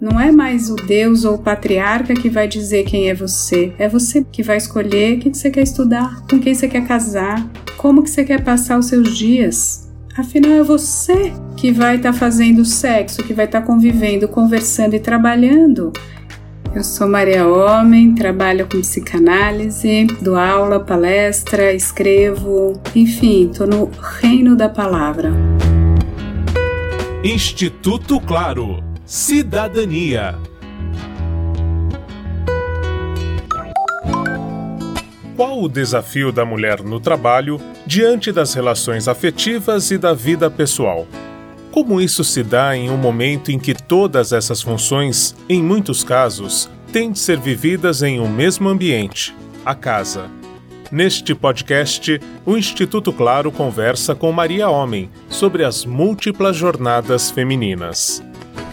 Não é mais o Deus ou o patriarca que vai dizer quem é você. É você que vai escolher o que você quer estudar, com quem você quer casar, como que você quer passar os seus dias. Afinal, é você que vai estar tá fazendo sexo, que vai estar tá convivendo, conversando e trabalhando. Eu sou Maria Homem, trabalho com psicanálise, dou aula, palestra, escrevo, enfim, estou no reino da palavra. Instituto Claro Cidadania. Qual o desafio da mulher no trabalho diante das relações afetivas e da vida pessoal? Como isso se dá em um momento em que todas essas funções, em muitos casos, têm de ser vividas em um mesmo ambiente, a casa? Neste podcast, o Instituto Claro conversa com Maria Homem sobre as múltiplas jornadas femininas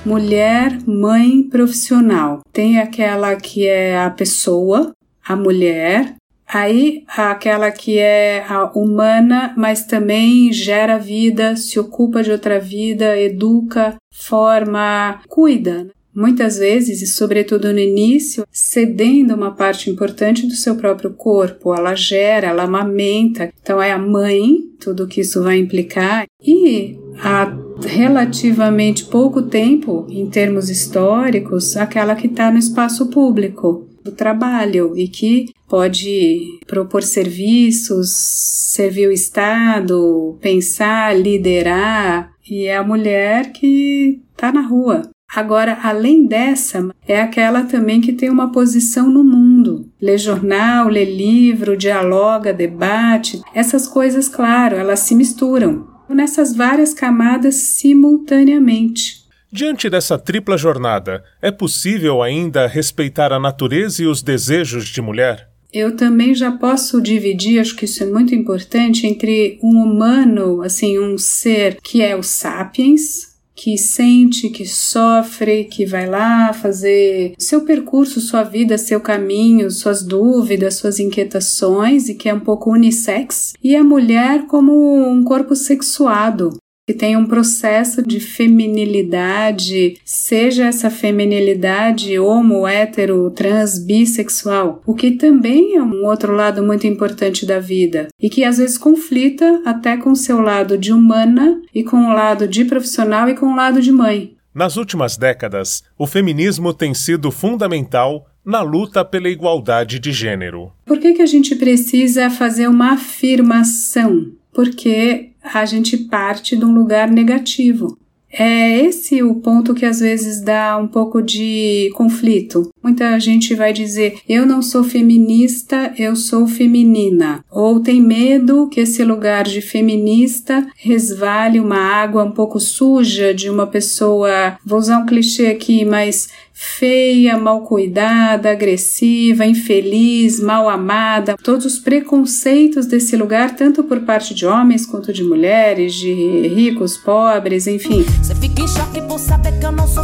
mulher, mãe profissional. Tem aquela que é a pessoa, a mulher, aí aquela que é a humana, mas também gera vida, se ocupa de outra vida, educa, forma, cuida. Né? Muitas vezes, e sobretudo no início, cedendo uma parte importante do seu próprio corpo, ela gera, ela amamenta, então é a mãe, tudo que isso vai implicar, e a relativamente pouco tempo, em termos históricos, aquela que está no espaço público do trabalho e que pode propor serviços, servir o Estado, pensar, liderar, e é a mulher que está na rua. Agora, além dessa, é aquela também que tem uma posição no mundo. Lê jornal, lê livro, dialoga, debate. Essas coisas, claro, elas se misturam nessas várias camadas simultaneamente. Diante dessa tripla jornada, é possível ainda respeitar a natureza e os desejos de mulher? Eu também já posso dividir, acho que isso é muito importante, entre um humano, assim, um ser que é o sapiens, que sente, que sofre, que vai lá fazer seu percurso, sua vida, seu caminho, suas dúvidas, suas inquietações e que é um pouco unissex, e a mulher como um corpo sexuado, que tem um processo de feminilidade, seja essa feminilidade homo, hétero, trans, bissexual, o que também é um outro lado muito importante da vida e que às vezes conflita até com o seu lado de humana e com o lado de profissional e com o lado de mãe. Nas últimas décadas, o feminismo tem sido fundamental na luta pela igualdade de gênero. Por que, que a gente precisa fazer uma afirmação? Porque a gente parte de um lugar negativo. É esse o ponto que às vezes dá um pouco de conflito. Muita gente vai dizer: eu não sou feminista, eu sou feminina. Ou tem medo que esse lugar de feminista resvale uma água um pouco suja de uma pessoa, vou usar um clichê aqui, mas feia, mal cuidada, agressiva, infeliz, mal amada, todos os preconceitos desse lugar, tanto por parte de homens quanto de mulheres, de ricos, pobres, enfim. Você fica em choque por saber que eu não sou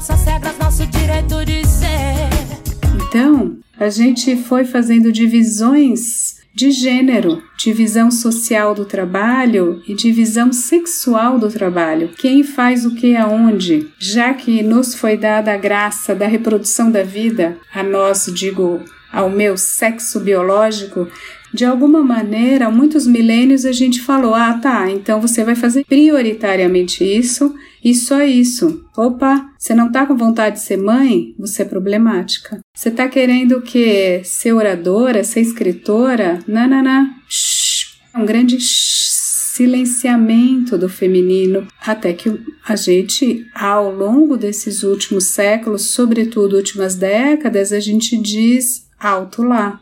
nossas regras, nosso direito de ser. Então, a gente foi fazendo divisões de gênero, divisão social do trabalho e divisão sexual do trabalho. Quem faz o que aonde? Já que nos foi dada a graça da reprodução da vida, a nós, digo, ao meu sexo biológico, de alguma maneira, muitos milênios a gente falou: ah, tá, então você vai fazer prioritariamente isso e só isso. Opa, você não tá com vontade de ser mãe? Você é problemática. Você tá querendo o quê? Ser oradora, ser escritora? Nanana. Shhh. Um grande silenciamento do feminino, até que a gente, ao longo desses últimos séculos, sobretudo últimas décadas, a gente diz alto lá.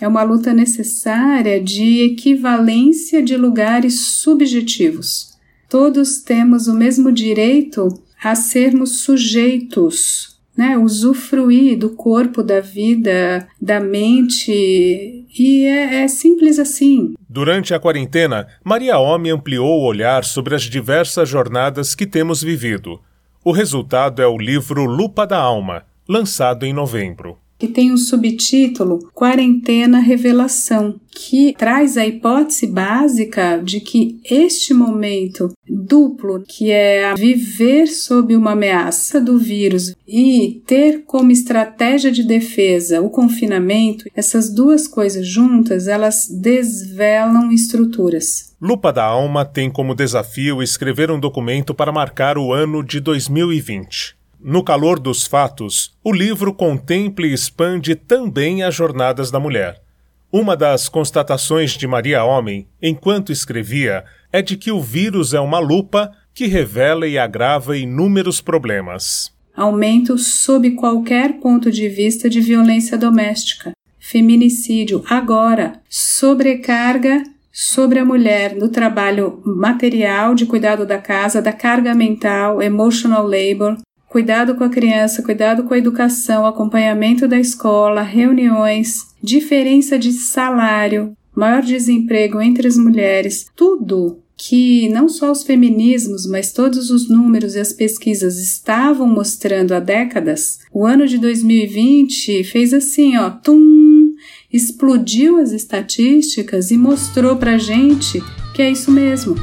É uma luta necessária de equivalência de lugares subjetivos. Todos temos o mesmo direito a sermos sujeitos, né? usufruir do corpo, da vida, da mente, e é, é simples assim. Durante a quarentena, Maria Homem ampliou o olhar sobre as diversas jornadas que temos vivido. O resultado é o livro Lupa da Alma, lançado em novembro. Que tem um subtítulo Quarentena Revelação, que traz a hipótese básica de que este momento duplo, que é viver sob uma ameaça do vírus e ter como estratégia de defesa o confinamento, essas duas coisas juntas, elas desvelam estruturas. Lupa da Alma tem como desafio escrever um documento para marcar o ano de 2020. No calor dos fatos, o livro contempla e expande também as jornadas da mulher. Uma das constatações de Maria Homem, enquanto escrevia, é de que o vírus é uma lupa que revela e agrava inúmeros problemas. Aumento sob qualquer ponto de vista de violência doméstica, feminicídio, agora, sobrecarga sobre a mulher no trabalho material de cuidado da casa, da carga mental, emotional labor, cuidado com a criança, cuidado com a educação, acompanhamento da escola, reuniões, diferença de salário, maior desemprego entre as mulheres, tudo que não só os feminismos, mas todos os números e as pesquisas estavam mostrando há décadas, o ano de 2020 fez assim, ó, tum, explodiu as estatísticas e mostrou pra gente que é isso mesmo.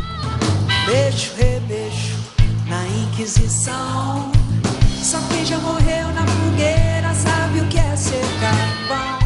Beijo, rebeijo na Inquisição. Já morreu na fogueira sabe o que é ser carvão.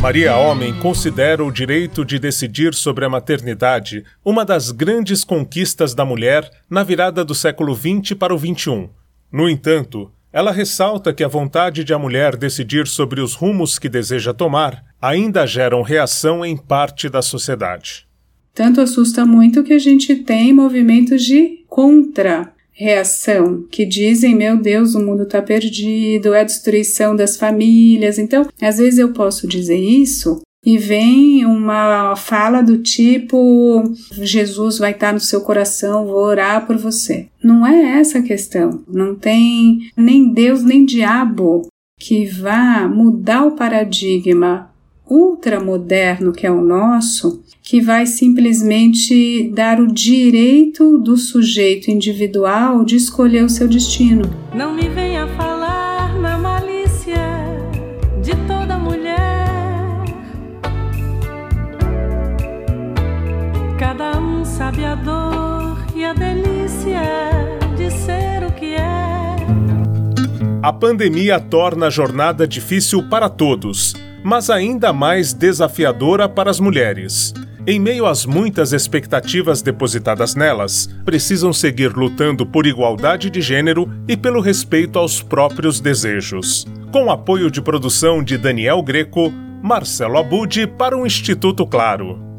Maria Homem considera o direito de decidir sobre a maternidade uma das grandes conquistas da mulher na virada do século XX para o XXI. No entanto, ela ressalta que a vontade de a mulher decidir sobre os rumos que deseja tomar ainda geram reação em parte da sociedade. Tanto assusta muito que a gente tem movimentos de contra reação, que dizem, meu Deus, o mundo está perdido, é a destruição das famílias. Então, às vezes eu posso dizer isso e vem uma fala do tipo: Jesus vai estar no seu coração, vou orar por você. Não é essa a questão. Não tem nem Deus nem diabo que vá mudar o paradigma ultramoderno que é o nosso que vai simplesmente dar o direito do sujeito individual de escolher o seu destino. Não me venha falar na malícia de toda mulher. Cada um sabe a dor e a delícia de ser o que é. A pandemia torna a jornada difícil para todos, mas ainda mais desafiadora para as mulheres em meio às muitas expectativas depositadas nelas, precisam seguir lutando por igualdade de gênero e pelo respeito aos próprios desejos. Com apoio de produção de Daniel Greco, Marcelo Abude para o Instituto Claro.